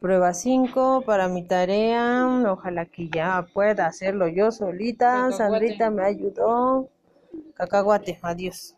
Prueba 5 para mi tarea. Ojalá que ya pueda hacerlo yo solita. Sandrita me ayudó. Cacahuate, adiós.